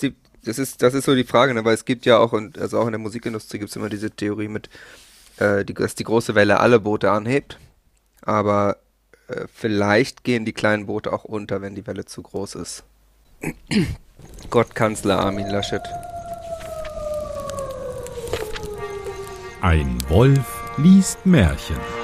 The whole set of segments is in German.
Sie, das ist, das ist so die Frage, ne? weil es gibt ja auch, und also auch in der Musikindustrie gibt es immer diese Theorie mit, äh, die, dass die große Welle alle Boote anhebt. Aber äh, vielleicht gehen die kleinen Boote auch unter, wenn die Welle zu groß ist. Gottkanzler Armin Laschet. Ein Wolf liest Märchen.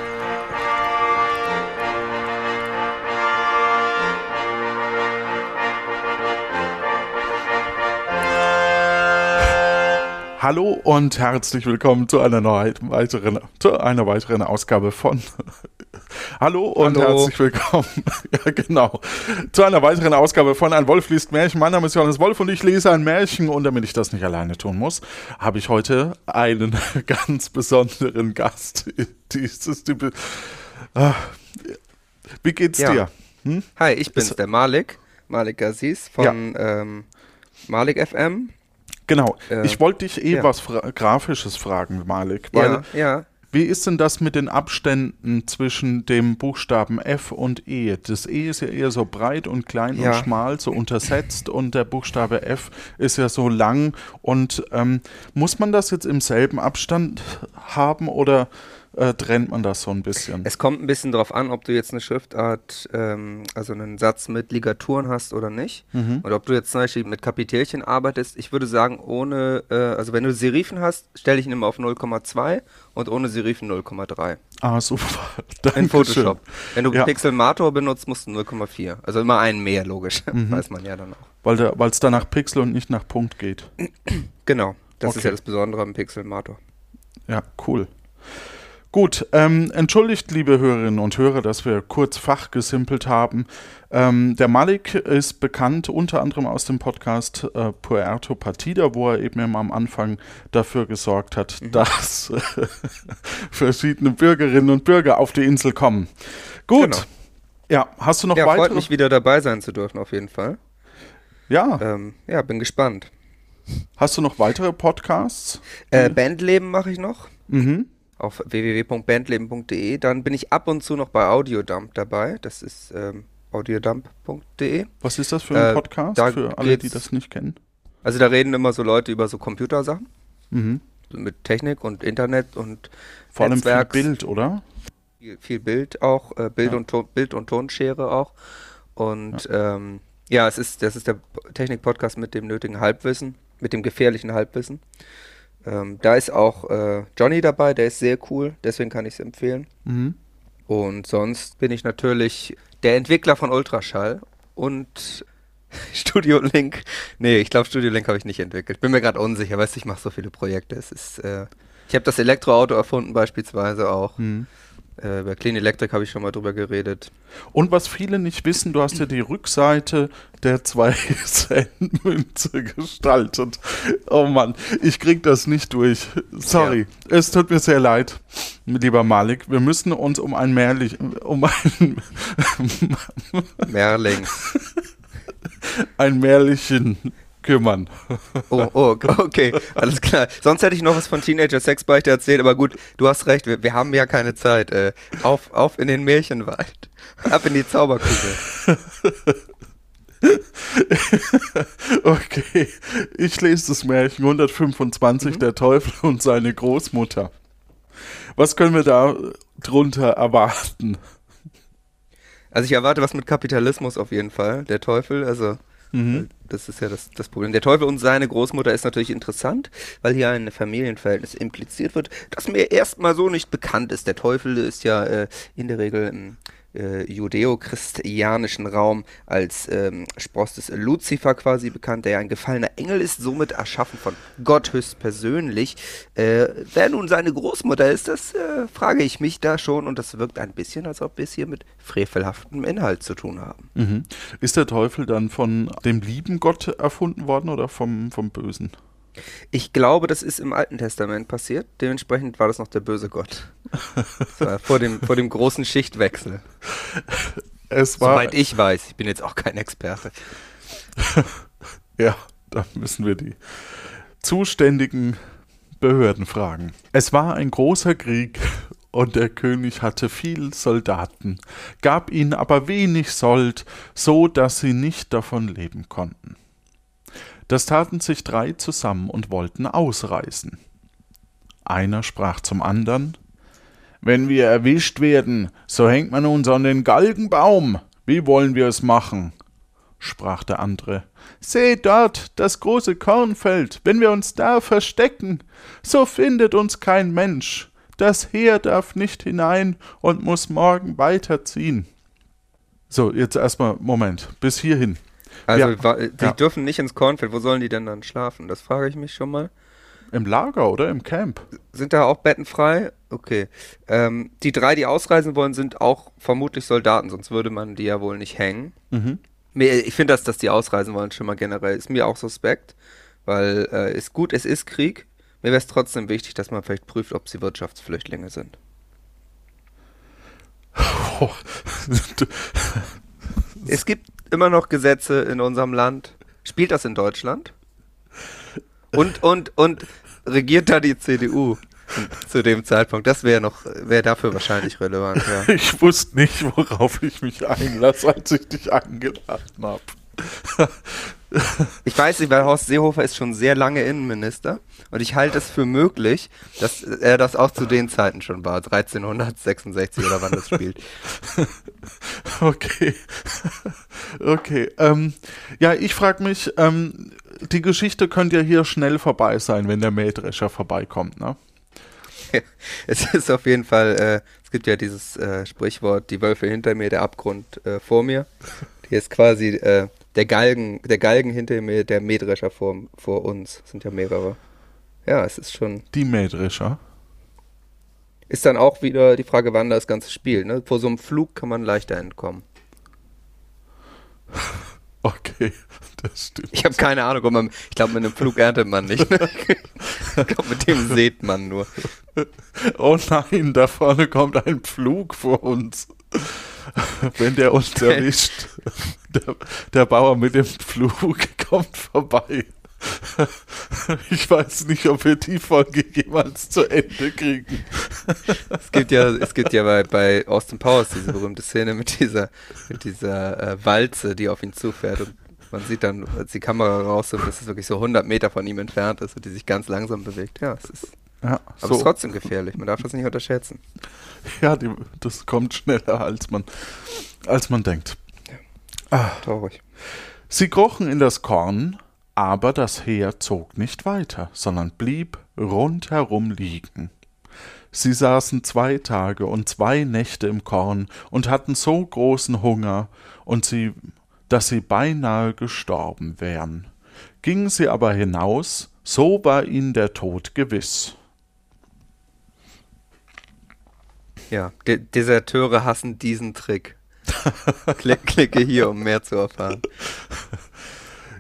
Hallo und herzlich willkommen zu einer weiteren, zu einer weiteren Ausgabe von Hallo und Hallo. herzlich willkommen. ja, genau. Zu einer weiteren Ausgabe von Ein Wolf liest Märchen. Mein Name ist Johannes Wolf und ich lese ein Märchen. Und damit ich das nicht alleine tun muss, habe ich heute einen ganz besonderen Gast. Dieses, die, ah, wie geht's Ja. dir? Hm? Hi, ich bin's, Ist- der Malik. Malik Aziz von ähm, Malik FM. Genau. Äh, ich wollte dich eh ja. was fra Grafisches fragen, Malik. Weil Ja, ja. Wie ist denn das mit den Abständen zwischen dem Buchstaben F und E? Das E ist ja eher so breit und klein Ja. und schmal, so untersetzt und der Buchstabe F ist ja so lang. Und ähm, muss man das jetzt im selben Abstand haben oder äh, trennt man das so ein bisschen? Es kommt ein bisschen drauf an, ob du jetzt eine Schriftart, ähm, also einen Satz mit Ligaturen hast oder nicht. Mhm. Oder ob du jetzt zum Beispiel mit Kapitelchen arbeitest. Ich würde sagen, ohne, äh, also wenn du Serifen hast, stelle ich ihn immer auf 0,2 und ohne Serifen 0,3. Ah, super. In Dankeschön. Photoshop. Wenn du Ja. Pixelmator benutzt, musst du 0,4. Also immer einen mehr, logisch. Mhm. Weiß man ja dann auch. Weil es da nach Pixel und nicht nach Punkt geht. Genau. Das ist Okay. ja das Besondere am Pixelmator. Ja, cool. Gut, ähm, entschuldigt, liebe Hörerinnen und Hörer, dass wir kurz fachgesimpelt haben. Ähm, der Malik ist bekannt unter anderem aus dem Podcast äh, Puerto Partida, wo er eben am Anfang dafür gesorgt hat, dass äh, verschiedene Bürgerinnen und Bürger auf die Insel kommen. Gut. Genau. Ja, hast du noch ja, freut weitere? mich wieder dabei sein zu dürfen, auf jeden Fall. ja, Ähm, ja, bin gespannt. hast du noch weitere Podcasts? Äh, Bandleben mache ich noch. Mhm. Auf www.bandleben.de. Dann bin ich ab und zu noch bei Audiodump dabei. Das ist ähm, audiodump.de. Was ist das für ein Äh, Podcast für alle, die das nicht kennen? Also da reden immer so Leute über so Computersachen, Mhm. mit Technik und Internet und Vor allem viel Bild, oder? viel, viel Bild auch, äh, Bild, Ja. und Ton, Bild und Tonschere auch. Und ja, ähm, ja es ist, das ist der Technik-Podcast mit dem nötigen Halbwissen, mit dem gefährlichen Halbwissen. Ähm, da ist auch äh, Johnny dabei, der ist sehr cool, deswegen kann ich es empfehlen. Mhm. Und sonst bin ich natürlich der Entwickler von Ultraschall und Studio Link. Nee, ich glaube Studio Link habe ich nicht entwickelt. Bin mir gerade unsicher, weißt du, ich mache so viele Projekte. Es ist, äh, ich habe das Elektroauto erfunden beispielsweise auch. Mhm. Äh, bei Clean Electric habe ich schon mal drüber geredet. Und was viele nicht wissen, du hast ja die Rückseite der 2 Cent Münze gestaltet. Oh Mann, ich krieg das nicht durch. Sorry, es tut mir sehr leid, lieber Malik. Wir müssen uns um ein Mehrlich, um ein, Merling. ein Märchen kümmern. Oh, oh, okay, alles klar. Sonst hätte ich noch was von Teenager Sexbeichte erzählt, aber gut, du hast recht, wir, wir haben ja keine Zeit. Äh, auf, auf in den Märchenwald. Ab in die Zauberkugel. Okay, ich lese das Märchen 125, der Teufel und seine Großmutter. Was können wir da drunter erwarten? Also ich erwarte was mit Kapitalismus auf jeden Fall. Der Teufel, also Mhm. das ist ja das, das Problem. Der Teufel und seine Großmutter ist natürlich interessant, weil hier ein Familienverhältnis impliziert wird, das mir erstmal so nicht bekannt ist. Der Teufel ist ja äh, in der Regel im äh, judäo-christianischen Raum als ähm, Spross des Luzifer quasi bekannt, der ja ein gefallener Engel ist, somit erschaffen von Gott höchstpersönlich. Äh, wer nun seine Großmutter ist, das äh, frage ich mich da schon und das wirkt ein bisschen, als ob wir es hier mit frevelhaftem Inhalt zu tun haben. Mhm. Ist der Teufel dann von dem lieben Gott erfunden worden oder vom, vom Bösen? Ich glaube, das ist im Alten Testament passiert. Dementsprechend war das noch der böse Gott. Vor, dem, vor dem großen Schichtwechsel. Es war, Soweit ich weiß. Ich bin jetzt auch kein Experte. ja, da müssen wir die zuständigen Behörden fragen. Es war ein großer Krieg und der König hatte viel Soldaten, gab ihnen aber wenig Sold, so dass sie nicht davon leben konnten. Das taten sich drei zusammen und wollten ausreißen. Einer sprach zum andern Wenn wir erwischt werden, so hängt man uns an den Galgenbaum. Wie wollen wir es machen? sprach der andere. Seht dort das große Kornfeld, wenn wir uns da verstecken, so findet uns kein Mensch. Das Heer darf nicht hinein und muss morgen weiterziehen. So, jetzt erstmal, Moment, bis hierhin. Also, Ja. die Ja. dürfen nicht ins Kornfeld. Wo sollen die denn dann schlafen? Das frage ich mich schon mal. Im Lager oder im Camp? Sind da auch Betten frei? Okay. Ähm, die drei, die ausreisen wollen, sind auch vermutlich Soldaten, sonst würde man die ja wohl nicht hängen. Mhm. Ich finde das, dass die ausreisen wollen, schon mal generell, ist mir auch suspekt, weil äh, ist gut, es ist Krieg. Mir wäre es trotzdem wichtig, dass man vielleicht prüft, ob sie Wirtschaftsflüchtlinge sind. Es gibt immer noch Gesetze in unserem Land. Spielt das in Deutschland? Und, und, und regiert da die CDU zu dem Zeitpunkt? Das wäre noch, wäre dafür wahrscheinlich relevant, ja. ich wusste nicht, worauf ich mich einlasse, als ich dich eingeladen habe. Ich weiß nicht, weil Horst Seehofer ist schon sehr lange Innenminister und ich halte es für möglich, dass er das auch zu den Zeiten schon war, 1366 oder wann das spielt. Okay. Okay. Ähm, ja, ich frage mich, ähm, die Geschichte könnte ja hier schnell vorbei sein, wenn der Mähdrescher vorbeikommt, ne? Es ist auf jeden Fall, äh, es gibt ja dieses äh, Sprichwort, die Wölfe hinter mir, der Abgrund äh, vor mir. Hier ist quasi äh, der Galgen, der Galgen hinter mir, der Mähdrescher vor, vor uns. Sind ja mehrere. Ja, es ist schon, Die Mähdrescher. ist dann auch wieder die Frage, wann das Ganze spielt. Ne? Vor so einem Flug kann man leichter entkommen. Okay, das stimmt. Ich habe keine Ahnung, ob man, ich glaube, mit einem Flug erntet man nicht. Ne? ich glaube, mit dem sät man nur. Oh nein, da vorne kommt ein Pflug vor uns. Wenn der uns erwischt, der, der Bauer mit dem Pflug kommt vorbei. Ich weiß nicht, ob wir die Folge jemals zu Ende kriegen. Es gibt ja, es gibt ja bei, bei Austin Powers diese berühmte Szene mit dieser, mit dieser äh, Walze, die auf ihn zufährt und man sieht dann, als die Kamera rauszoomt, dass es wirklich so 100 Meter von ihm entfernt ist und die sich ganz langsam bewegt. Ja, es ist, Ja, aber es ist so. trotzdem gefährlich. Man darf das nicht unterschätzen. ja die, das kommt schneller, als man, als man denkt. Traurig. Sie krochen in das Korn, aber das Heer zog nicht weiter, sondern blieb rundherum liegen. Sie saßen zwei Tage und zwei Nächte im Korn und hatten so großen Hunger, und sie, dass sie beinahe gestorben wären. Gingen sie aber hinaus, so war ihnen der Tod gewiss. Ja, De Deserteure hassen diesen Trick. Klick, klicke hier, um mehr zu erfahren.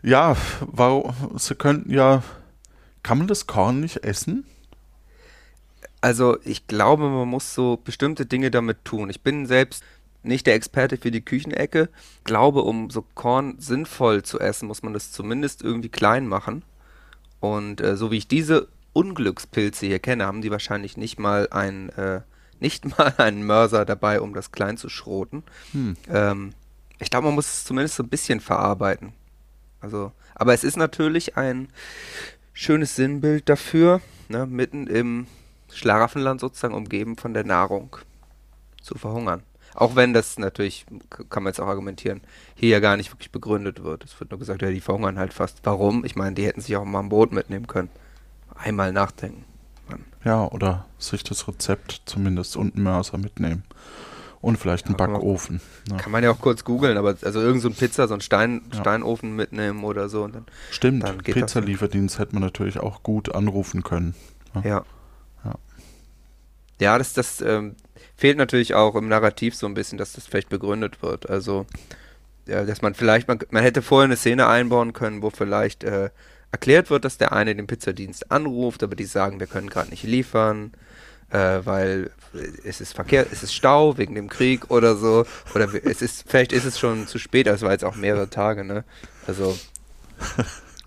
Ja, warum, sie könnten ja. Kann man das Korn nicht essen? Also ich glaube, man muss so bestimmte Dinge damit tun. Ich bin selbst nicht der Experte für die Küchenecke. Glaube, um so Korn sinnvoll zu essen, muss man das zumindest irgendwie klein machen. Und äh, so wie ich diese Unglückspilze hier kenne, haben die wahrscheinlich nicht mal ein, äh, nicht mal einen Mörser dabei, um das klein zu schroten. Hm. Ähm, ich glaube, man muss es zumindest so ein bisschen verarbeiten. Also, aber es ist natürlich ein schönes Sinnbild dafür, ne, mitten im Schlaraffenland sozusagen umgeben von der Nahrung zu verhungern. Auch wenn das natürlich, kann man jetzt auch argumentieren, hier ja gar nicht wirklich begründet wird. Es wird nur gesagt, ja, die verhungern halt fast. Warum? Ich meine, die hätten sich auch mal ein Boot mitnehmen können. Einmal nachdenken. Ja, oder sich das Rezept zumindest und einen Mörser mitnehmen. Und vielleicht einen Ja, kann man- Backofen. Ja. Kann man ja auch kurz googeln, aber also irgend so ein Pizza, so ein Stein, Ja. Steinofen mitnehmen oder so. Dann, Stimmt, Dann. Pizzalieferdienst hätte man natürlich auch gut anrufen können. Ja. Ja. Ja, das, das ähm, fehlt natürlich auch im Narrativ so ein bisschen, dass das vielleicht begründet wird. Also, dass man vielleicht, man, man hätte vorher eine Szene einbauen können, wo vielleicht äh, erklärt wird, dass der eine den Pizzadienst anruft, aber die sagen, wir können gerade nicht liefern, äh, weil es ist Verkehr, es ist Stau wegen dem Krieg oder so. Oder es ist, vielleicht ist es schon zu spät, es war jetzt auch mehrere Tage, ne? Also.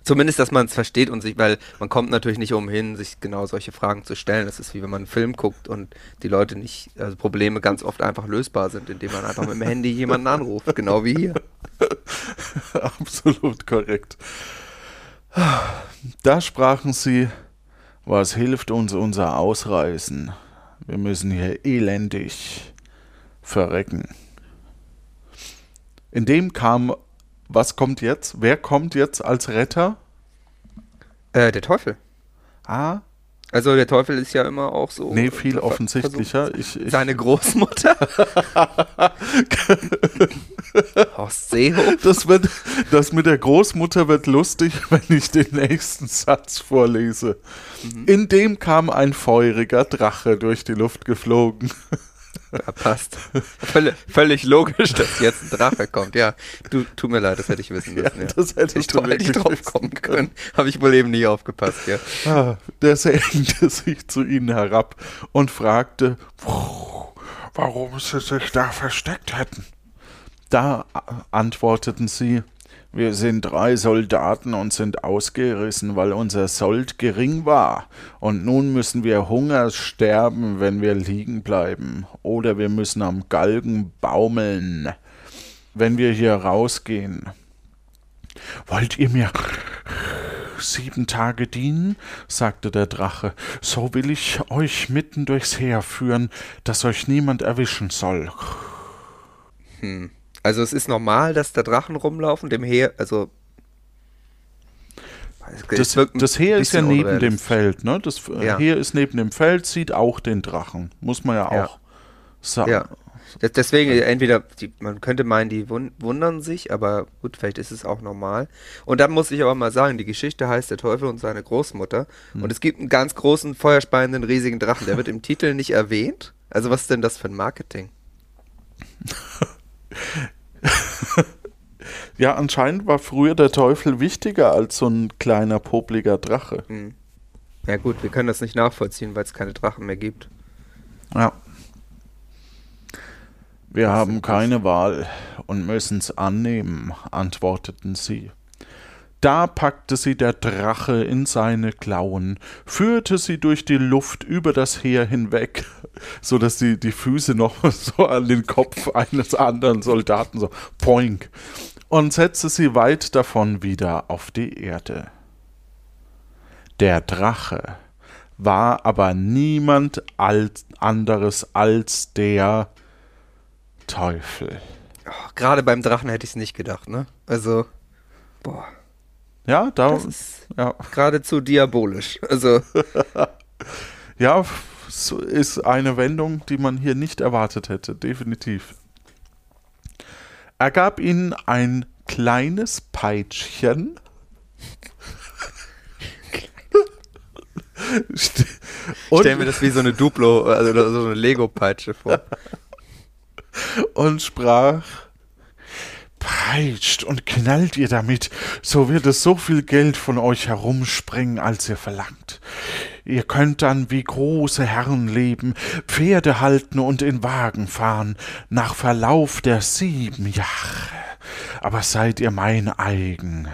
Zumindest, dass man es versteht und sich, weil man kommt natürlich nicht umhin, sich genau solche Fragen zu stellen. Das ist wie wenn man einen Film guckt und die Leute nicht, also Probleme ganz oft einfach lösbar sind, indem man einfach mit dem Handy jemanden anruft, genau wie hier. Absolut korrekt. Da sprachen sie, was hilft uns unser Ausreißen? Wir müssen hier elendig verrecken. In dem kam, was kommt jetzt? Wer kommt jetzt als Retter? Äh, der Teufel. Ah, Also der Teufel ist ja immer auch so. nee, viel offensichtlicher. Ich, ich, Seine Großmutter. Horst Seehofer. das, wird, das mit der Großmutter wird lustig, wenn ich den nächsten Satz vorlese. In dem kam ein feuriger Drache durch die Luft geflogen. Ja, passt. Völlig, völlig logisch, dass jetzt ein Drache kommt. Ja, du, tut mir leid, das hätte ich wissen müssen. Ja, das hättest ich du hätte ich drauf kommen können. Habe ich wohl eben nie aufgepasst, ja. Ah, der senkte sich zu ihnen herab und fragte, warum sie sich da versteckt hätten. Da antworteten sie, wir sind drei Soldaten und sind ausgerissen, weil unser Sold gering war. Und nun müssen wir Hungers sterben, wenn wir liegen bleiben. Oder wir müssen am Galgen baumeln, wenn wir hier rausgehen. Wollt ihr mir sieben Tage dienen? sagte der Drache. So will ich euch mitten durchs Heer führen, dass euch niemand erwischen soll. Also es ist normal, dass da Drachen rumlaufen, dem Heer, also Das, das Heer ist ja neben dem. Feld, ne? Das äh, Ja. Heer ist neben dem Feld, sieht auch den Drachen. Muss man ja Ja. auch sagen. Ja. Deswegen, entweder, die, man könnte meinen, die wun wundern sich, aber gut, vielleicht ist es auch normal. Und dann muss ich aber mal sagen, die Geschichte heißt Der Teufel und seine Großmutter. Hm. Und es gibt einen ganz großen, feuerspeienden, riesigen Drachen. Der wird im Titel nicht erwähnt. Also was ist denn das für ein Marketing? Ja, anscheinend war früher der Teufel wichtiger als so ein kleiner, popliger Drache. Ja gut, wir können das nicht nachvollziehen, weil es keine Drachen mehr gibt. Ja. Wir haben keine Wahl und müssen's annehmen, antworteten sie. Da packte sie der Drache in seine Klauen, führte sie durch die Luft über das Heer hinweg, so dass die, die Füße noch so an den Kopf eines anderen Soldaten so poink, und setzte sie weit davon wieder auf die Erde. Der Drache war aber niemand als anderes als der Teufel. Gerade beim Drachen hätte ich es nicht gedacht, ne? Also, boah, Ja, da, das ist ja, geradezu diabolisch. Also, ja, so ist eine Wendung, die man hier nicht erwartet hätte, definitiv. Er gab ihnen ein kleines Peitschchen. St- ich stell mir das wie so eine Duplo, also so eine Lego-Peitsche vor. und sprach: Peitscht und knallt ihr damit, so wird es so viel Geld von euch herumspringen, als ihr verlangt. Ihr könnt dann wie große Herren leben, Pferde halten und in Wagen fahren, nach Verlauf der sieben Jahre. Aber seid ihr mein eigen.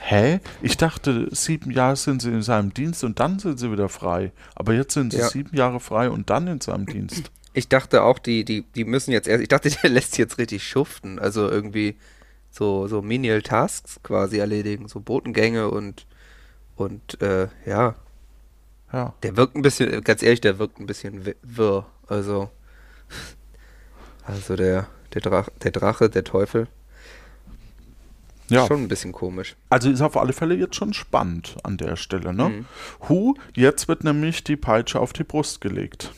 Hä? Ich dachte, sieben Jahre sind sie in seinem Dienst und dann sind sie wieder frei. Aber jetzt sind sie Ja. sieben Jahre frei und dann in seinem Dienst. Ich dachte auch, die, die, die müssen jetzt erst, ich dachte, der lässt jetzt richtig schuften. Also irgendwie so, so Menial Tasks quasi erledigen, so Botengänge und, und, äh, ja. Ja. Der wirkt ein bisschen, ganz ehrlich, der wirkt ein bisschen wi- wirr. Also, also der, der, Drach, der Drache, der Teufel, Ja. schon ein bisschen komisch. Also ist auf alle Fälle jetzt schon spannend an der Stelle, ne? Mhm. Hu, jetzt wird nämlich die Peitsche auf die Brust gelegt.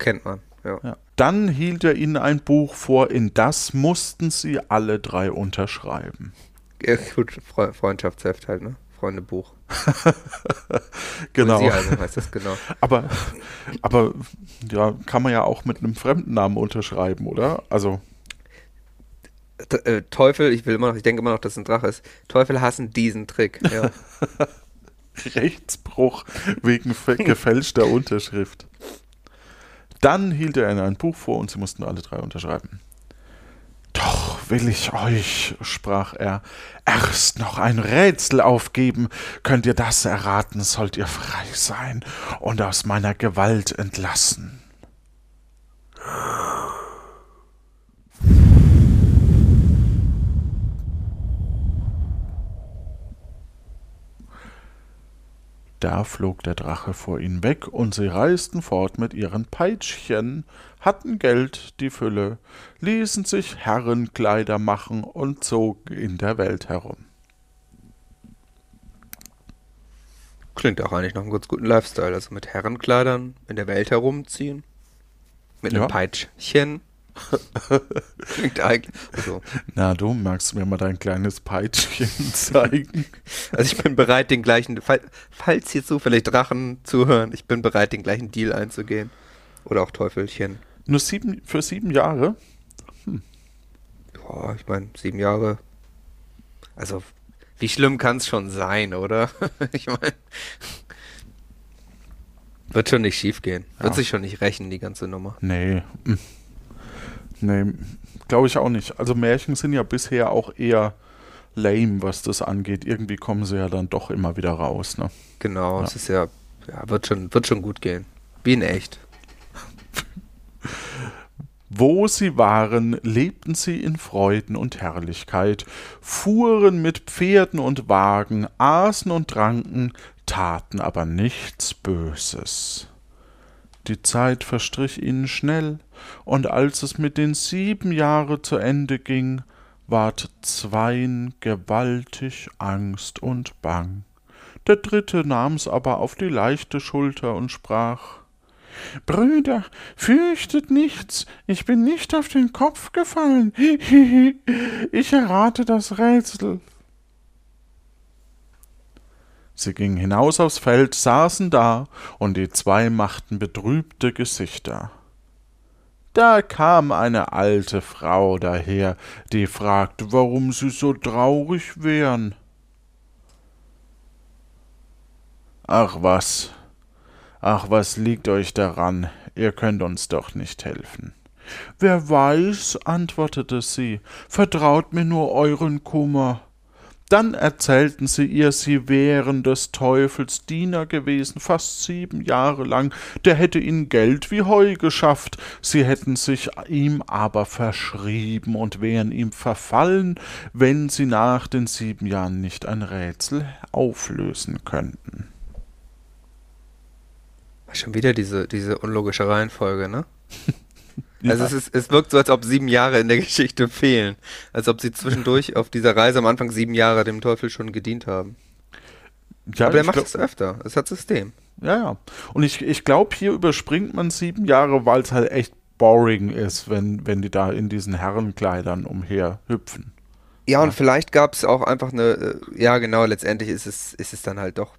Kennt man, ja. Ja. Dann hielt er ihnen ein Buch vor, in das mussten sie alle drei unterschreiben. ja gut, Fre Freundschaftsheft halt, ne? Freundebuch. Genau. Poesiealbum heißt das, genau. Aber, aber ja, kann man ja auch mit einem fremden Namen unterschreiben, oder? Also, äh, Teufel, ich will immer noch, ich denke immer noch, dass es ein Drache ist. Teufel hassen diesen Trick. Ja. Rechtsbruch wegen gefälschter Unterschrift. Dann hielt er ihnen ein Buch vor und sie mussten alle drei unterschreiben. Doch will ich euch, sprach er, erst noch ein Rätsel aufgeben. Könnt ihr das erraten, sollt ihr frei sein und aus meiner Gewalt entlassen. Da flog der Drache vor ihnen weg, und sie reisten fort mit ihren Peitschchen, hatten Geld die Fülle, ließen sich Herrenkleider machen und zogen in der Welt herum. Klingt auch eigentlich noch einen ganz guten Lifestyle. Also mit Herrenkleidern in der Welt herumziehen. Mit einem Ja. Peitschchen. Klingt eigentlich. Also, Na, du magst mir mal dein kleines Peitschchen zeigen. also ich bin bereit, den gleichen, fall- falls hier zufällig Drachen zuhören, ich bin bereit, den gleichen Deal einzugehen. Oder auch Teufelchen. Nur sieben, für sieben Jahre? Boah, ich meine, sieben Jahre. Also, wie schlimm kann es schon sein, oder? ich meine. Wird schon nicht schief gehen. Wird Ja. sich schon nicht rächen, die ganze Nummer. Nee. Nee, glaube ich auch nicht. Also Märchen sind ja bisher auch eher lame, was das angeht. Irgendwie kommen sie ja dann doch immer wieder raus, ne? Genau, Ja. es ist ja, ja, wird schon, wird schon gut gehen. Wie in echt. Wo sie waren, lebten sie in Freuden und Herrlichkeit, fuhren mit Pferden und Wagen, aßen und tranken, taten aber nichts Böses. Die Zeit verstrich ihnen schnell, und als es mit den sieben Jahre zu Ende ging, ward zweien gewaltig Angst und Bang. Der dritte nahm's aber auf die leichte Schulter und sprach Brüder, fürchtet nichts, ich bin nicht auf den Kopf gefallen. Ich errate das Rätsel. Sie gingen hinaus aufs Feld, saßen da, und die zwei machten betrübte Gesichter. Da kam eine alte Frau daher, die fragte, warum sie so traurig wären. Ach was, ach was liegt euch daran, ihr könnt uns doch nicht helfen. Wer weiß, antwortete sie, vertraut mir nur euren Kummer. Dann erzählten sie ihr, sie wären des Teufels Diener gewesen, fast sieben Jahre lang, der hätte ihnen Geld wie Heu geschafft, sie hätten sich ihm aber verschrieben und wären ihm verfallen, wenn sie nach den sieben Jahren nicht ein Rätsel auflösen könnten. Schon wieder diese, diese unlogische Reihenfolge, ne? Also es, ist, es wirkt so, als ob sieben Jahre in der Geschichte fehlen. Als ob sie zwischendurch auf dieser Reise am Anfang sieben Jahre dem Teufel schon gedient haben. ja, Aber der macht es öfter. Es hat System. Ja, ja. Und ich, ich glaube, hier überspringt man sieben Jahre, weil es halt echt boring ist, wenn, wenn die da in diesen Herrenkleidern umher hüpfen. Ja, und vielleicht gab es auch einfach eine, äh, ja genau, letztendlich ist es, ist es dann halt doch.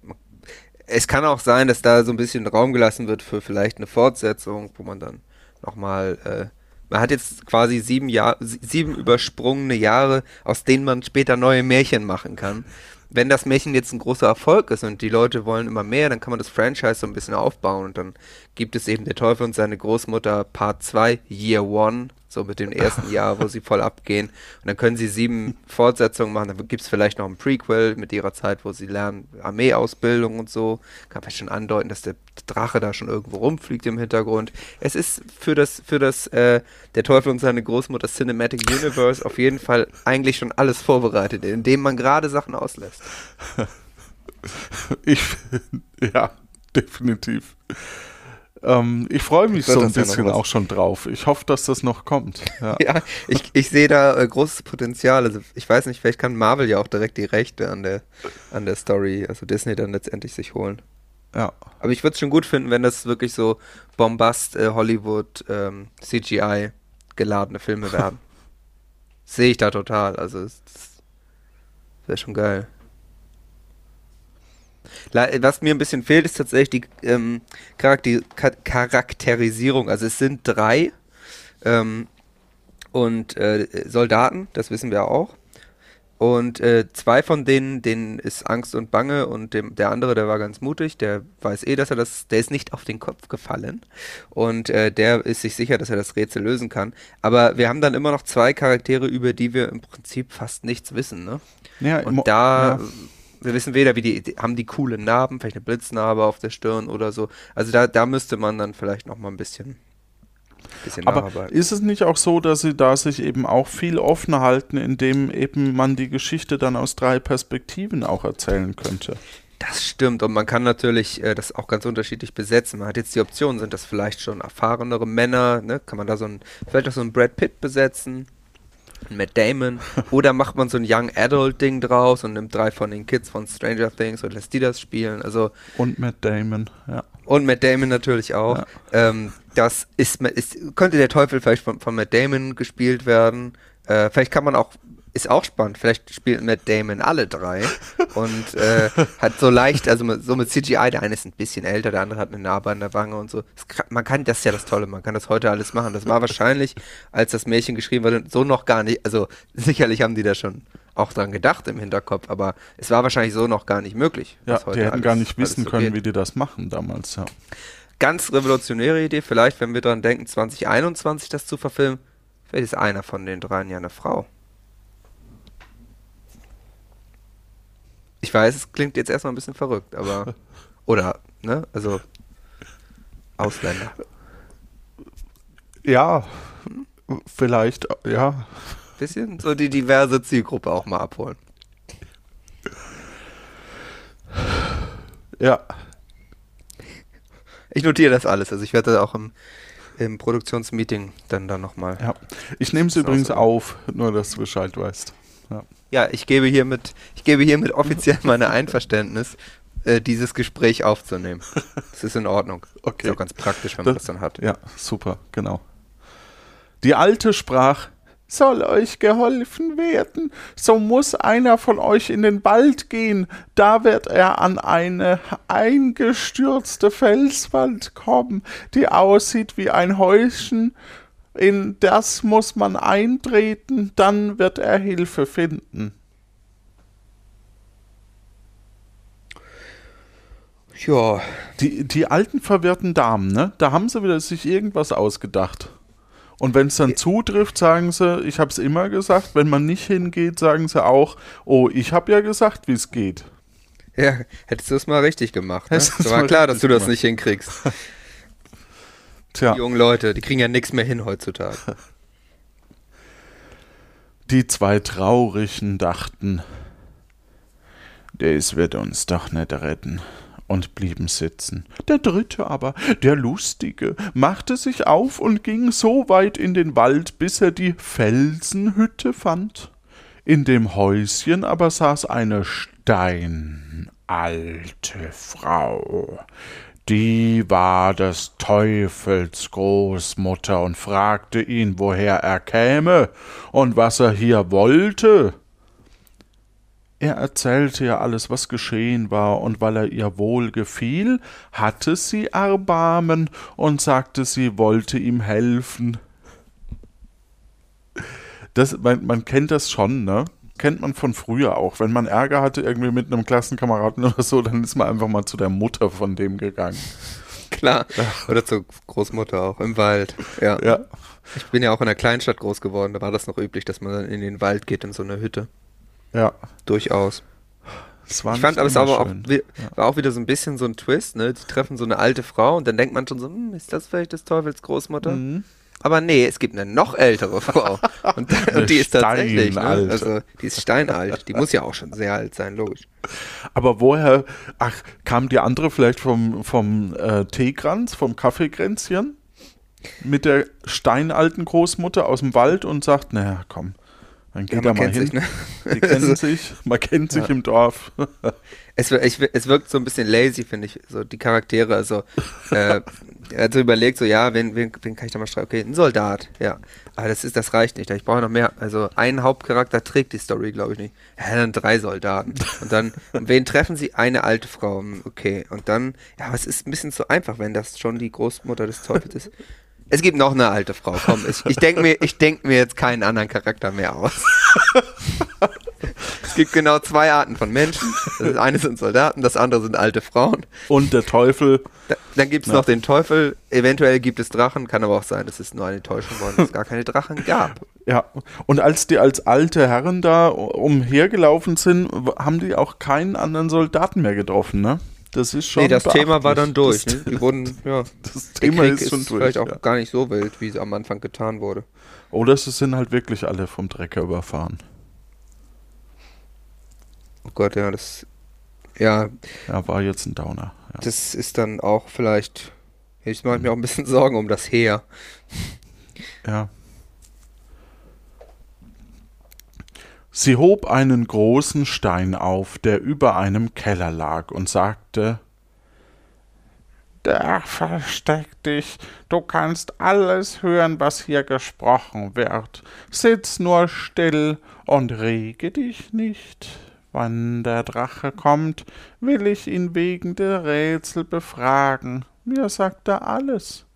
Es kann auch sein, dass da so ein bisschen Raum gelassen wird für vielleicht eine Fortsetzung, wo man dann nochmal, äh, man hat jetzt quasi sieben Jahr, sie- sieben übersprungene Jahre, aus denen man später neue Märchen machen kann. Wenn das Märchen jetzt ein großer Erfolg ist und die Leute wollen immer mehr, dann kann man das Franchise so ein bisschen aufbauen und dann gibt es eben der Teufel und seine Großmutter Part 2, Year One, so mit dem ersten Jahr, wo sie voll abgehen. Und dann können sie sieben Fortsetzungen machen. Dann gibt es vielleicht noch ein Prequel mit ihrer Zeit, wo sie lernen Armeeausbildung und so. Kann vielleicht schon andeuten, dass der Drache da schon irgendwo rumfliegt im Hintergrund. Es ist für das, für das äh, Der Teufel und seine Großmutter Cinematic Universe auf jeden Fall eigentlich schon alles vorbereitet, indem man gerade Sachen auslässt. Ich, ja, definitiv. Ähm, ich freue mich so ein das ja bisschen auch schon drauf. Ich hoffe, dass das noch kommt. Ja. Ja, ich, ich sehe da äh, großes Potenzial. Also ich weiß nicht, vielleicht kann Marvel ja auch direkt die Rechte an der, an der Story, also Disney dann letztendlich sich holen. ja. Aber ich würde es schon gut finden, wenn das wirklich so Bombast, äh, Hollywood, ähm, CGI geladene Filme werden. Sehe ich da total. Also es wäre schon geil. Was mir ein bisschen fehlt, ist tatsächlich die ähm, Charakter Charakterisierung. Also es sind drei ähm, und äh, Soldaten, das wissen wir auch. Und äh, zwei von denen, denen ist Angst und Bange und dem, der andere, der war ganz mutig, der weiß eh, dass er das, der ist nicht auf den Kopf gefallen und äh, der ist sich sicher, dass er das Rätsel lösen kann. Aber wir haben dann immer noch zwei Charaktere, über die wir im Prinzip fast nichts wissen, ne? ja Und da, ja. Wir wissen weder, wie die, haben die coole Narben, vielleicht eine Blitznarbe auf der Stirn oder so. Also da, da müsste man dann vielleicht noch mal ein bisschen, bisschen Aber nacharbeiten. ist es nicht auch so, dass sie da sich eben auch viel offener halten, indem eben man die Geschichte dann aus drei Perspektiven auch erzählen könnte? Das stimmt und man kann natürlich äh, das auch ganz unterschiedlich besetzen. Man hat jetzt die Option, sind das vielleicht schon erfahrenere Männer, ne? Kann man da so ein, vielleicht auch so einen Brad Pitt besetzen, einen Matt Damon oder macht man so ein Young Adult Ding draus und nimmt drei von den Kids von Stranger Things und lässt die das spielen. Also Und Matt Damon, ja. und Matt Damon natürlich auch. Ja. Ähm, das ist, ist, könnte der Teufel vielleicht von, von Matt Damon gespielt werden. Äh, vielleicht kann man auch, ist auch spannend, vielleicht spielt Matt Damon alle drei und äh, hat so leicht, also mit, so mit CGI, der eine ist ein bisschen älter, der andere hat eine Narbe an der Wange und so. Kann, man kann, das ist ja das Tolle, man kann das heute alles machen. Das war wahrscheinlich, als das Märchen geschrieben wurde, so noch gar nicht, also sicherlich haben die da schon auch dran gedacht im Hinterkopf, aber es war wahrscheinlich so noch gar nicht möglich. Ja, die hätten alles- gar nicht wissen so können, geht. wie die das machen damals, ja. ganz revolutionäre Idee, vielleicht, wenn wir dran denken, 2021 das zu verfilmen, vielleicht ist einer von den dreien ja eine Frau. Ich weiß, es klingt jetzt erstmal ein bisschen verrückt, aber. Oder, ne? Also. Ausländer. Ja, vielleicht, ja. Bisschen so die diverse Zielgruppe auch mal abholen. Ja, Ich notiere das alles, also ich werde das auch im, im Produktionsmeeting dann da nochmal. ja. Ich nehme es übrigens auf, nur dass du Bescheid weißt. Ja. Ja, ich gebe hiermit, ich gebe hiermit offiziell meine Einverständnis, äh, dieses Gespräch aufzunehmen. Das ist in Ordnung. Okay. Ist auch ganz praktisch, wenn man Das- das dann hat. Ja, super, genau. Die Alte sprach, soll euch geholfen werden, so muss einer von euch in den Wald gehen, da wird er an eine eingestürzte Felswand kommen, die aussieht wie ein Häuschen, in das muss man eintreten, dann wird er Hilfe finden. Ja, Die, die alten verwirrten Damen, ne? Da haben sie wieder sich irgendwas ausgedacht. Und wenn es dann zutrifft, sagen sie, ich habe es immer gesagt. Wenn man nicht hingeht, sagen sie auch, oh, ich habe ja gesagt, wie es geht. ja, hättest du es mal richtig gemacht. Ne? Es war klar, dass du das gemacht. nicht hinkriegst. Tja, Die jungen Leute, die kriegen ja nichts mehr hin heutzutage. die zwei Traurigen dachten, das wird uns doch nicht retten. Und blieben sitzen. Der dritte aber, der Lustige, machte sich auf und ging so weit in den Wald, bis er die Felsenhütte fand. In dem Häuschen aber saß eine steinalte Frau. Die war des Teufels Großmutter und fragte ihn, woher er käme und was er hier wollte. Er erzählte ihr alles, was geschehen war, und weil er ihr wohl gefiel, hatte sie Erbarmen und sagte, sie wollte ihm helfen. Das, man, man kennt das schon, ne? Kennt man von früher auch. Wenn man Ärger hatte irgendwie mit einem Klassenkameraden oder so, dann ist man einfach mal zu der Mutter von dem gegangen. Klar. Oder zur Großmutter auch im Wald. Ja. Ja, Ich bin ja auch in einer Kleinstadt groß geworden, da war das noch üblich, dass man dann in den Wald geht in so eine Hütte. ja. Durchaus. Es war Ich fand aber es aber auch, war auch wieder so ein bisschen so ein Twist, ne? Die treffen so eine alte Frau und dann denkt man schon so, hm, ist das vielleicht des Teufels Großmutter? Mhm. Aber nee, es gibt eine noch ältere Frau. Und, und die ist tatsächlich, ne? Also die ist steinalt. Die muss ja auch schon sehr alt sein, logisch. Aber woher, ach, kam die andere vielleicht vom, vom äh, Teekranz, vom Kaffeekränzchen? Mit der steinalten Großmutter aus dem Wald und sagt, naja, komm, dann geht Ja, er mal kennt hin. sich, ne? Die kennen Also- sich, man kennt sich Ja. im Dorf. Es, ich, es wirkt so ein bisschen lazy, finde ich, so die Charaktere. Also, äh, er hat so überlegt, so, ja, wen, wen, wen kann ich da mal schreiben? Okay, ein Soldat, ja. Aber das ist, das reicht nicht. Ich brauche noch mehr. Also, ein Hauptcharakter trägt die Story, glaube ich, nicht. Ja, dann drei Soldaten. Und dann, und wen treffen sie? Eine alte Frau. Okay. Und dann, ja, aber es ist ein bisschen zu einfach, wenn das schon die Großmutter des Teufels ist. Es gibt noch eine alte Frau. Komm, ich, ich denke mir, ich denk mir jetzt keinen anderen Charakter mehr aus. es gibt genau zwei Arten von Menschen. Das eine sind Soldaten, das andere sind alte Frauen. Und der Teufel, Da, dann gibt es Ja. noch den Teufel. Eventuell gibt es Drachen. Kann aber auch sein, dass es nur eine Täuschung war und es gar keine Drachen gab. ja. Und als die als alte Herren da umhergelaufen sind, haben die auch keinen anderen Soldaten mehr getroffen, ne? Das ist schon nee, das Thema war dann durch. Das, Ne? Die wurden, ja. das Thema ist schon durch. vielleicht auch ja. gar nicht so wild, wie es am Anfang getan wurde. Oder sie sind halt wirklich alle vom Trecker überfahren. Oh Gott, ja, das Ja, Ja, war jetzt ein Downer. Ja. das ist dann auch vielleicht. Ich mache mir auch ein bisschen Sorgen um das Heer. Ja. Sie hob einen großen Stein auf, der über einem Keller lag, und sagte Da versteck dich, du kannst alles hören, was hier gesprochen wird. Sitz nur still und rege dich nicht. Wann der Drache kommt, will ich ihn wegen der Rätsel befragen. Mir sagt er alles.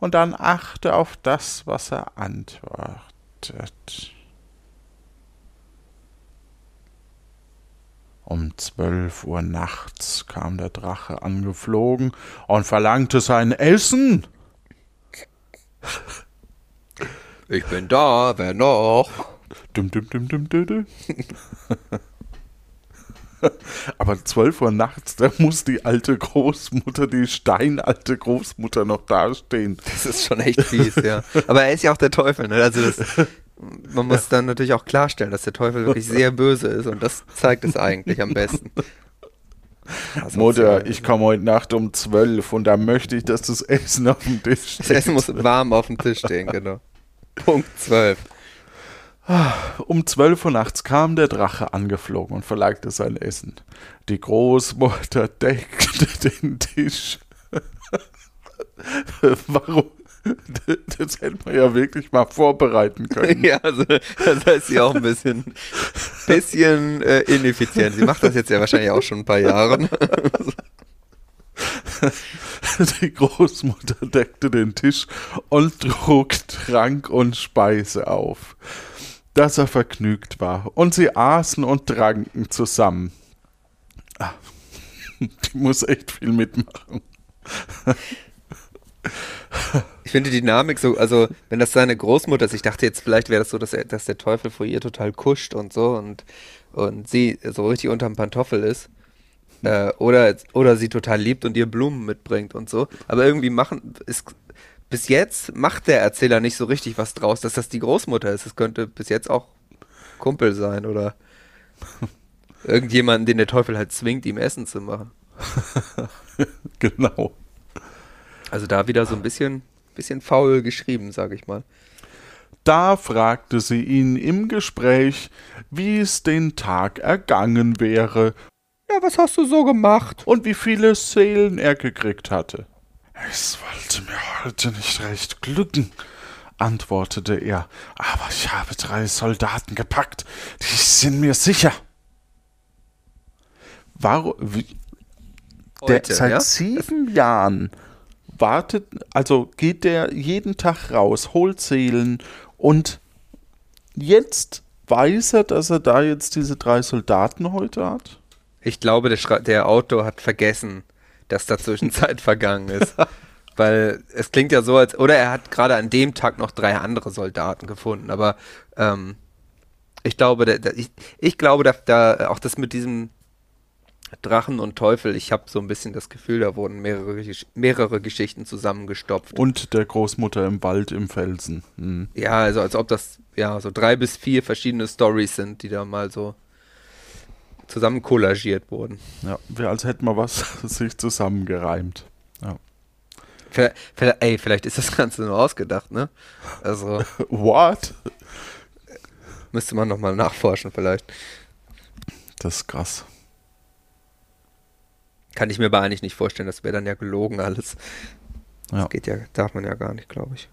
Und dann achte auf das, was er antwortet. Um zwölf Uhr nachts kam der Drache angeflogen und verlangte sein Essen. Ich bin da, wer noch? Dum, dum, dum, dum, dum, dum. Aber zwölf Uhr nachts, da muss die alte Großmutter, die steinalte Großmutter noch dastehen. Das ist schon echt fies, ja. Aber er ist ja auch der Teufel, ne? Also das, man muss dann natürlich auch klarstellen, dass der Teufel wirklich sehr böse ist und das zeigt es eigentlich am besten. Also, Mutter, ich komme heute Nacht um zwölf und da möchte ich, dass das Essen auf dem Tisch Das steht. Essen muss warm auf dem Tisch stehen, genau. Punkt 12. Um zwölf Uhr nachts kam der Drache angeflogen und verlangte sein Essen. Die Großmutter deckte den Tisch. Warum? Das hätte man ja wirklich mal vorbereiten können. Ja, also das heißt sie auch ein bisschen, bisschen äh, ineffizient. Sie macht das jetzt ja wahrscheinlich auch schon ein paar Jahre. Die Großmutter deckte den Tisch und trug Trank und Speise auf, dass er vergnügt war. Und sie aßen und tranken zusammen. Ah, Die muss echt viel mitmachen. Ich finde die Dynamik so, also wenn das seine Großmutter ist, ich dachte jetzt vielleicht wäre das so, dass, er, dass der Teufel vor ihr total kuscht und so und, und sie so richtig unterm Pantoffel ist. Äh, oder, oder sie total liebt und ihr Blumen mitbringt und so. Aber irgendwie machen, ist, bis jetzt macht der Erzähler nicht so richtig was draus, dass das die Großmutter ist. Es könnte bis jetzt auch Kumpel sein oder irgendjemanden, den der Teufel halt zwingt, ihm Essen zu machen. Genau. Also da wieder so ein bisschen, bisschen faul geschrieben, sage ich mal. Da fragte sie ihn im Gespräch, wie es den Tag ergangen wäre Ja, was hast du so gemacht? und wie viele Seelen er gekriegt hatte. Es wollte mir heute nicht recht glücken, antwortete er, aber ich habe drei Soldaten gepackt, die sind mir sicher. Warum? Der, Heute, seit ja? sieben Jahren wartet, also geht der jeden Tag raus, holt Seelen und jetzt weiß er, dass er da jetzt diese drei Soldaten heute hat? Ich glaube, der, Schra der Autor hat vergessen, dass dazwischen Zeit vergangen ist. Weil es klingt ja so, als. Oder er hat gerade an dem Tag noch drei andere Soldaten gefunden. Aber ähm, ich glaube, der, der, ich, ich glaube, da, da auch das mit diesem Drachen und Teufel, ich habe so ein bisschen das Gefühl, da wurden mehrere, mehrere Geschichten zusammengestopft. Und der Großmutter im Wald im Felsen. Hm. ja, also als ob das ja so drei bis vier verschiedene Stories sind, die da mal so zusammen kollagiert wurden. Ja, wäre als hätten wir was sich zusammengereimt. Ja. Vielleicht, ey, vielleicht ist das Ganze nur ausgedacht, ne? Also What? müsste man nochmal nachforschen vielleicht. Das ist krass. Kann ich mir aber eigentlich nicht vorstellen, das wäre dann ja gelogen alles. Ja. Das geht ja, darf man ja gar nicht, glaube ich.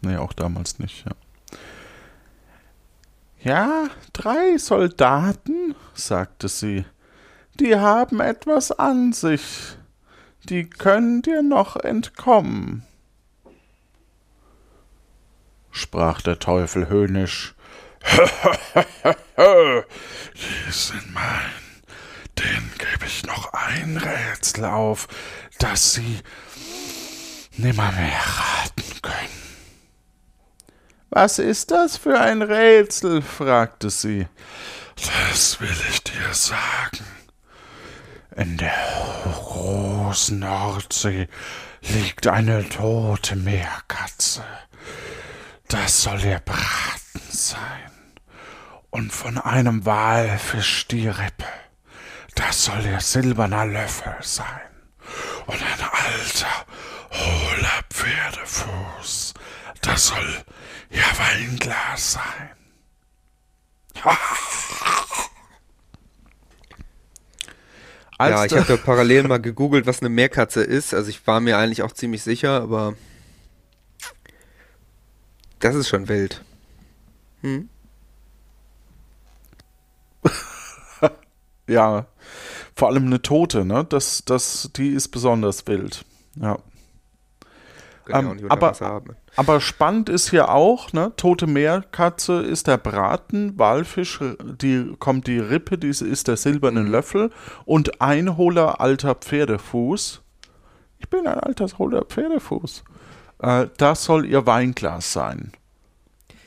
Nee, auch damals nicht, ja. Ja, drei Soldaten, sagte sie. Die haben etwas an sich. Die können dir noch entkommen. Sprach der Teufel höhnisch. Die sind mein. Den gebe ich noch ein Rätsel auf, das sie nimmermehr raten können. Was ist das für ein Rätsel? fragte sie. Das will ich dir sagen. In der großen Nordsee liegt eine tote Meerkatze. Das soll ihr Braten sein. Und von einem Walfisch die Rippe. Das soll der silberne Löffel sein. Und ein alter, hohler Pferdefuß. Das soll ihr Weinglas sein. Als ja, ich habe ja parallel mal gegoogelt, was eine Meerkatze ist. Also ich war mir eigentlich auch ziemlich sicher, aber das ist schon wild. Hm? Ja, vor allem eine Tote, ne? Das, das, die ist besonders wild. Ja. Können Ähm, ja aber-. Aber spannend ist hier auch, ne? Tote Meerkatze ist der Braten, Walfisch, die kommt die Rippe, die ist der silberne Löffel und Einholer alter Pferdefuß. Ich bin ein alter hohler Pferdefuß. Äh, das soll ihr Weinglas sein.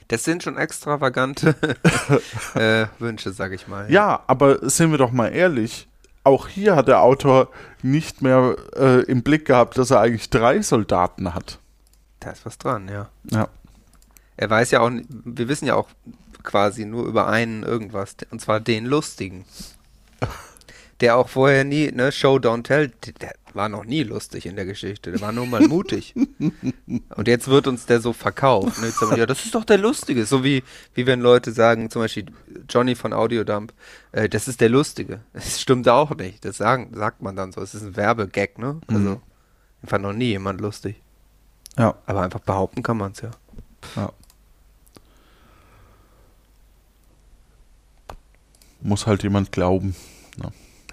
Das sind schon extravagante äh, Wünsche, sag ich mal. Ja, aber sind wir doch mal ehrlich, auch hier hat der Autor nicht mehr äh, im Blick gehabt, dass er eigentlich drei Soldaten hat. Da ist was dran, ja. Ja. Er weiß ja auch, wir wissen ja auch quasi nur über einen irgendwas, und zwar den Lustigen. Der auch vorher nie, ne, Show Don't Tell, der war noch nie lustig in der Geschichte, der war nur mal mutig. Und jetzt wird uns der so verkauft. Ne? Wir, ja, das ist doch der Lustige. So wie, wie wenn Leute sagen, zum Beispiel Johnny von Audiodump, äh, das ist der Lustige. Das stimmt auch nicht. Das sagen, sagt man dann so. Es ist ein Werbegag, ne? Also, ich fand noch nie jemand lustig. Ja. Aber einfach behaupten kann man es ja. ja. Muss halt jemand glauben.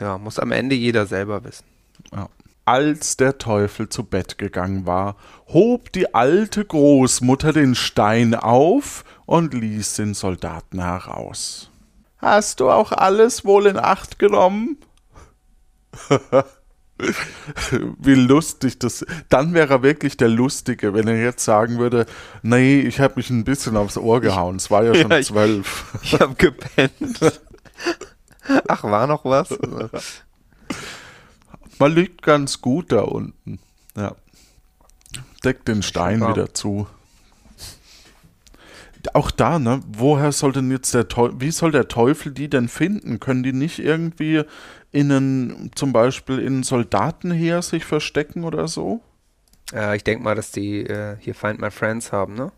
Ja, muss am Ende jeder selber wissen. Ja. Als der Teufel zu Bett gegangen war, hob die alte Großmutter den Stein auf und ließ den Soldaten heraus. Hast du auch alles wohl in Acht genommen? Wie lustig das. Dann wäre er wirklich der Lustige, wenn er jetzt sagen würde: Nee, ich habe mich ein bisschen aufs Ohr gehauen. Es war ja schon Ja, ich- zwölf. Ich hab gepennt. Ach, war noch was? Man liegt ganz gut da unten. Ja. Deckt den Stein warm. wieder zu. Auch da, ne? Woher soll denn jetzt der Teufel, wie soll der Teufel die denn finden? Können die nicht irgendwie in einen, zum Beispiel in ein Soldatenheer sich verstecken oder so? Äh, ich denke mal, dass die äh, hier Find My Friends haben, ne?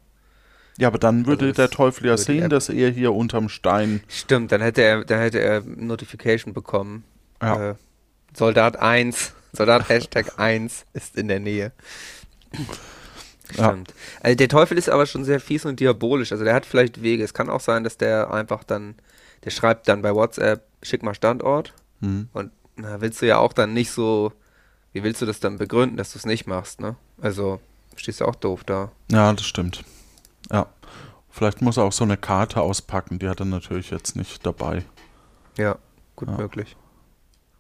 Ja, aber dann würde Also der Teufel ja sehen, dass er hier unterm Stein. Stimmt, dann hätte er, dann hätte er Notification bekommen. Ja. Äh, Soldat 1, Soldat Hashtag 1 ist in der Nähe. Ja. Stimmt. Also der Teufel ist aber schon sehr fies und diabolisch. Also der hat vielleicht Wege. Es kann auch sein, dass der einfach dann, der schreibt dann bei WhatsApp, schick mal Standort. Hm. Und na, willst du ja auch dann nicht so, wie willst du das dann begründen, dass du es nicht machst, ne? Also stehst du auch doof da. Ja, das stimmt. Ja. Vielleicht muss er auch so eine Karte auspacken, die hat er natürlich jetzt nicht dabei. Ja, gut Ja. möglich.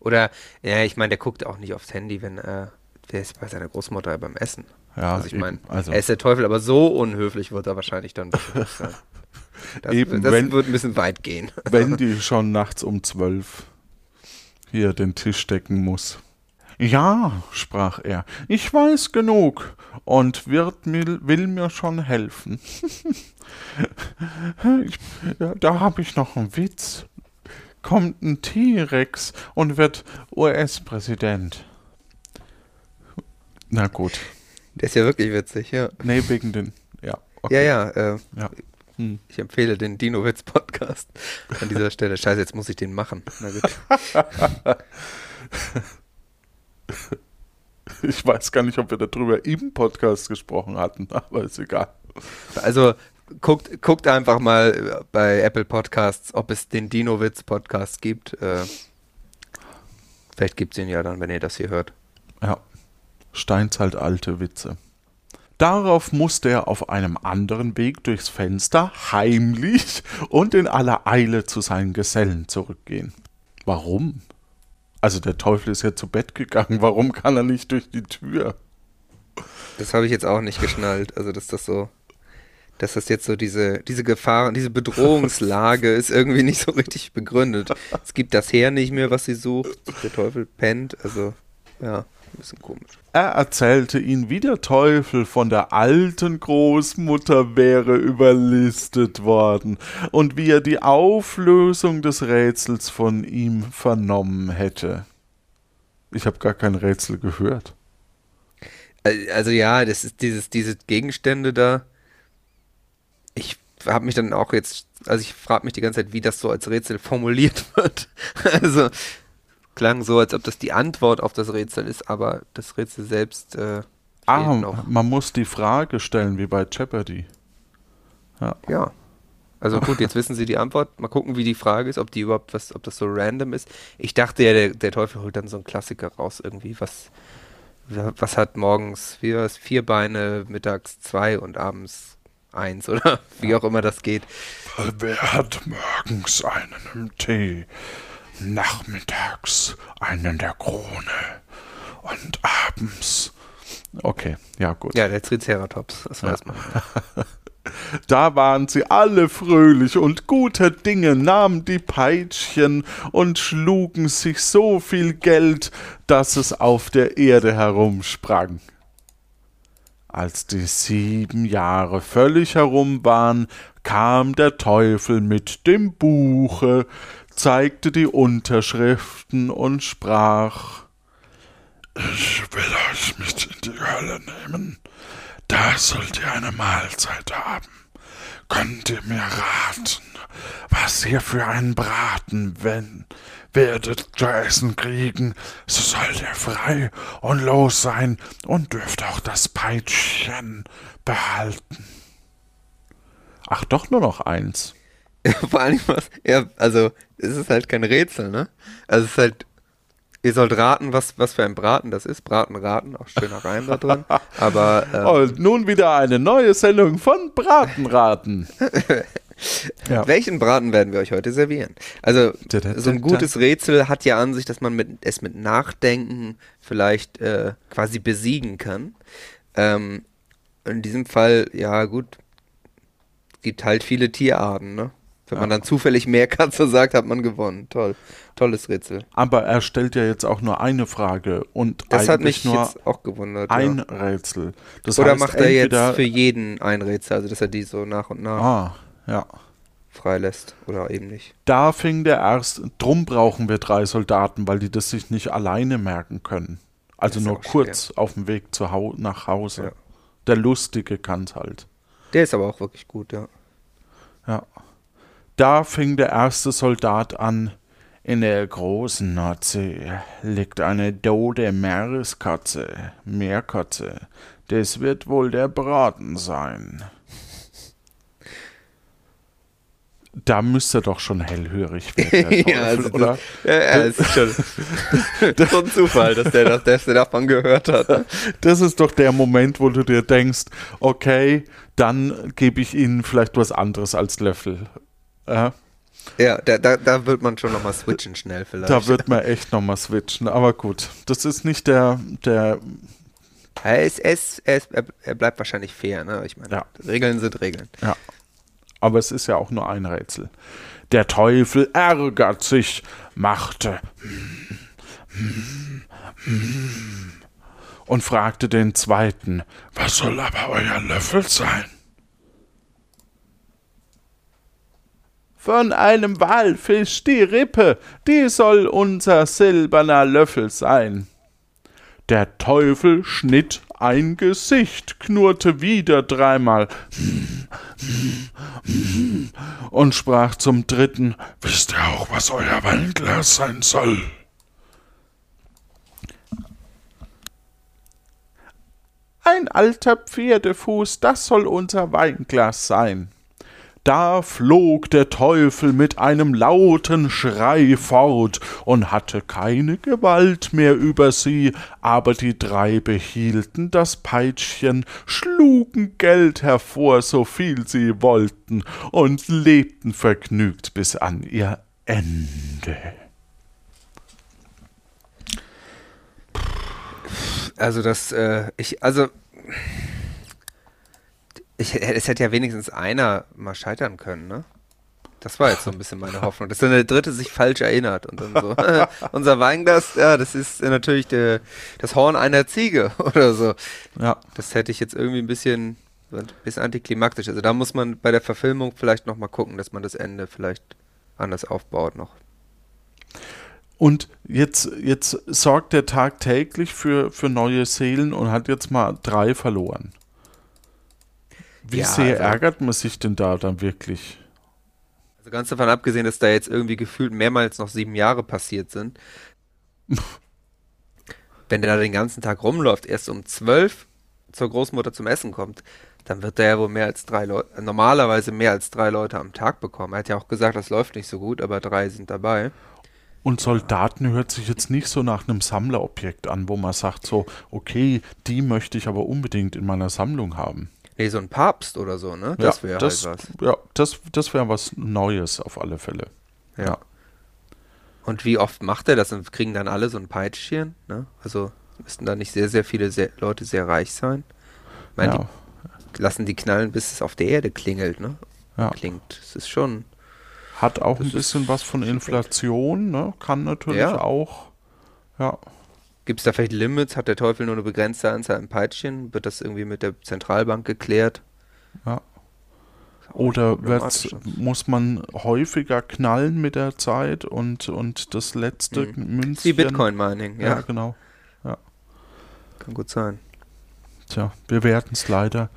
Oder, ja, ich meine, der guckt auch nicht aufs Handy, wenn der ist bei seiner Großmutter beim Essen. Ja, also ich eben. meine, also. er ist der Teufel, aber so unhöflich wird er wahrscheinlich dann sein. Das, Eben, das wenn- wird ein bisschen weit gehen. wenn die schon nachts um zwölf hier den Tisch decken muss. Ja, sprach er, ich weiß genug und wird mir, will mir schon helfen. ich, ja, da habe ich noch einen Witz. Kommt ein T-Rex und wird US-Präsident. Na gut. Der ist ja wirklich witzig, ja. Nee, wegen den. Ja. Ja, ja, äh, ja. Hm. ich empfehle den Dino-Witz-Podcast an dieser Stelle. Scheiße, jetzt muss ich den machen. Na gut. Ich weiß gar nicht, ob wir darüber im Podcast gesprochen hatten, aber ist egal. Also guckt, guckt einfach mal äh, bei Apple Podcasts, ob es den Dino-Witz-Podcast gibt. Äh, vielleicht gibt es ihn ja dann, wenn ihr das hier hört. Ja, Steinzeit alte Witze. Darauf musste er auf einem anderen Weg durchs Fenster heimlich und in aller Eile zu seinen Gesellen zurückgehen. Warum? Also der Teufel ist ja zu Bett gegangen, warum kann er nicht durch die Tür? Das habe ich jetzt auch nicht geschnallt. Also, dass das so, dass das jetzt so diese, diese Gefahr, diese Bedrohungslage ist irgendwie nicht so richtig begründet. Es gibt das Heer nicht mehr, was sie sucht. Der Teufel pennt. Also, ja. Ein bisschen komisch. Er erzählte ihn, wie der Teufel von der alten Großmutter wäre überlistet worden und wie er die Auflösung des Rätsels von ihm vernommen hätte. Ich habe gar kein Rätsel gehört. Also ja, das ist dieses, diese Gegenstände da. Ich habe mich dann auch jetzt, also ich frage mich die ganze Zeit, wie das so als Rätsel formuliert wird. Also klang so, als ob das die Antwort auf das Rätsel ist, aber das Rätsel selbst äh, Ah, noch. man muss die Frage stellen, wie bei Jeopardy. Ja. Also gut, jetzt wissen Sie die Antwort. Mal gucken, wie die Frage ist, ob die überhaupt was, ob das so random ist. Ich dachte ja, der, der Teufel holt dann so einen Klassiker raus irgendwie. Was, was hat morgens wie vier Beine, mittags zwei und abends eins oder wie auch immer das geht. Wer hat morgens einen im Tee, nachmittags einen der Krone und abends. Okay, ja gut. Ja, der Triceratops, das weiß man. Da waren sie alle fröhlich und guter Dinge, nahmen die Peitschen und schlugen sich so viel Geld, dass es auf der Erde herumsprang. Als die sieben Jahre völlig herum waren, kam der Teufel mit dem Buche, zeigte die Unterschriften und sprach Ich will euch mit in die Hölle nehmen. Da sollt ihr eine Mahlzeit haben. Könnt ihr mir raten, was ihr für einen Braten wenn werdet zu essen kriegen, so sollt ihr frei und los sein und dürft auch das Peitschen behalten. Ach, doch nur noch eins. Vor allem was, ja, also es ist halt kein Rätsel, ne? Also es ist halt, ihr sollt raten, was, was für ein Braten das ist. Braten, raten, auch schöner Reim da drin. Aber ähm, Und nun wieder eine neue Sendung von Bratenraten. ja. Welchen Braten werden wir euch heute servieren? Also, so ein gutes Rätsel hat ja an sich, dass man mit, es mit Nachdenken vielleicht äh, quasi besiegen kann. Ähm, in diesem Fall, ja gut, es gibt halt viele Tierarten, ne? Wenn man dann zufällig mehr Katze sagt, hat man gewonnen. Toll. Tolles Rätsel. Aber er stellt ja jetzt auch nur eine Frage und Das hat mich nur jetzt auch gewundert. ein ja. Rätsel. Das Oder heißt macht er jetzt für jeden ein Rätsel, also dass er die so nach und nach Ah, ja. freilässt oder eben nicht. Da fing der erste. Drum brauchen wir drei Soldaten, weil die das sich nicht alleine merken können. Also nur kurz auf dem Weg zu hau nach Hause. Ja. Der Lustige kann's halt. Der ist aber auch wirklich gut, ja. Ja. Da fing der erste Soldat an. In der großen Nordsee liegt eine tote Meereskatze, Meerkatze. Das wird wohl der Braten sein. Da müsste doch schon hellhörig werden, Ja, also oder? Ja, ja, es ist schon so ein Zufall, dass der, das, dass der davon gehört hat. ne? Das ist doch der Moment, wo du dir denkst, okay, dann gebe ich ihnen vielleicht was anderes als Löffel. Ja, Ja, da, da, da wird man schon nochmal switchen schnell vielleicht. da wird man echt nochmal switchen. Aber gut, das ist nicht der, der er, ist, er, ist, er, ist, er, er bleibt wahrscheinlich fair, ne? Ich meine, Ja. Regeln sind Regeln. Ja. Aber es ist ja auch nur ein Rätsel. Der Teufel ärgert sich, machte und fragte den zweiten, was soll aber euer Löffel sein? Von einem Walfisch die Rippe, die soll unser silberner Löffel sein. Der Teufel schnitt ein Gesicht, knurrte wieder dreimal und sprach zum dritten, wisst ihr auch, was euer Weinglas sein soll? Ein alter Pferdefuß, das soll unser Weinglas sein. Da flog der Teufel mit einem lauten Schrei fort und hatte keine Gewalt mehr über sie, aber die drei behielten das Peitschen, schlugen Geld hervor, so viel sie wollten, und lebten vergnügt bis an ihr Ende. Also das, äh, ich, also ich, es hätte ja wenigstens einer mal scheitern können, ne? Das war jetzt so ein bisschen meine Hoffnung, dass dann der Dritte sich falsch erinnert und dann so, unser Weinglas, ja, das ist natürlich der, das Horn einer Ziege oder so. Ja. Das hätte ich jetzt irgendwie ein bisschen, ein bisschen antiklimaktisch. Also da muss man bei der Verfilmung vielleicht nochmal gucken, dass man das Ende vielleicht anders aufbaut noch. Und jetzt, jetzt sorgt er tagtäglich für, für neue Seelen und hat jetzt mal drei verloren. Wie Ja, sehr also- ärgert man sich denn da dann wirklich? Also ganz davon abgesehen, dass da jetzt irgendwie gefühlt mehrmals noch sieben Jahre passiert sind. Wenn der da den ganzen Tag rumläuft, erst um zwölf zur Großmutter zum Essen kommt, dann wird der ja wohl mehr als drei Leute, normalerweise mehr als drei Leute am Tag bekommen. Er hat ja auch gesagt, das läuft nicht so gut, aber drei sind dabei. Und Soldaten hört sich jetzt nicht so nach einem Sammlerobjekt an, wo man sagt so, okay, die möchte ich aber unbedingt in meiner Sammlung haben. Nee, so ein Papst oder so, ne? Das ja, wäre halt was. Ja, das, das wäre was Neues auf alle Fälle. Ja. Ja. Und wie oft macht er das? Und kriegen dann alle so ein Peitschchen? Ne? Also müssten da nicht sehr, sehr viele sehr, Leute sehr reich sein? Ich meine, Ja, die lassen die knallen, bis es auf der Erde klingelt, ne? ja. Klingt. Es ist schon. Hat auch ein bisschen was von Inflation, ne? Kann natürlich auch. Ja. Gibt es da vielleicht Limits? Hat der Teufel nur eine begrenzte Anzahl an Peitschchen? Wird das irgendwie mit der Zentralbank geklärt? Ja. Oder muss man häufiger knallen mit der Zeit und, und das letzte Mhm. Münzchen. Wie Bitcoin-Mining, Ja, ja, genau. kann gut sein. Tja, wir werden es leider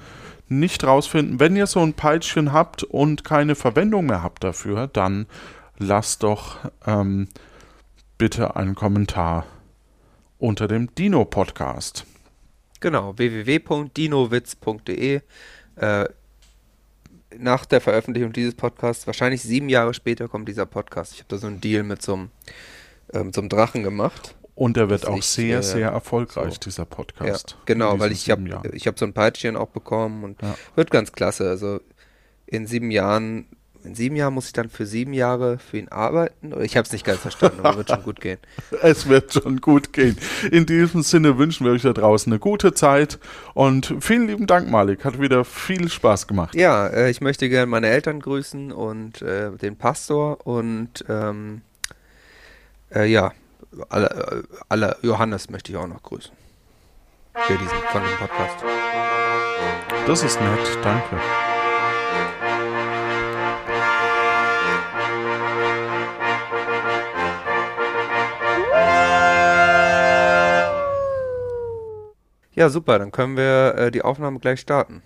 nicht rausfinden. Wenn ihr so ein Peitschchen habt und keine Verwendung mehr habt dafür, dann lasst doch ähm, bitte einen Kommentar unter dem Dino-Podcast. Genau, www.dinowitz.de. Äh, nach der Veröffentlichung dieses Podcasts, wahrscheinlich sieben Jahre später, kommt dieser Podcast. Ich habe da so einen Deal mit so einem, äh, mit so einem Drachen gemacht. Und er wird auch sehr, äh, sehr erfolgreich, so. dieser Ja, Podcast. genau, in weil ich habe ich hab so ein Peitschchen auch bekommen und Ja. wird ganz klasse. Also in sieben Jahren, in sieben Jahren muss ich dann für sieben Jahre für ihn arbeiten. Ich habe es nicht ganz verstanden, aber wird schon gut gehen. Es wird schon gut gehen. In diesem Sinne wünschen wir euch da draußen eine gute Zeit und vielen lieben Dank, Malik. Hat wieder viel Spaß gemacht. Ja, äh, ich möchte gerne meine Eltern grüßen und äh, den Pastor und ähm, äh, ja, alle, alle Johannes möchte ich auch noch grüßen. Für diesen von dem Podcast. Das ist nett, danke. Ja, super, dann können wir äh, die Aufnahme gleich starten.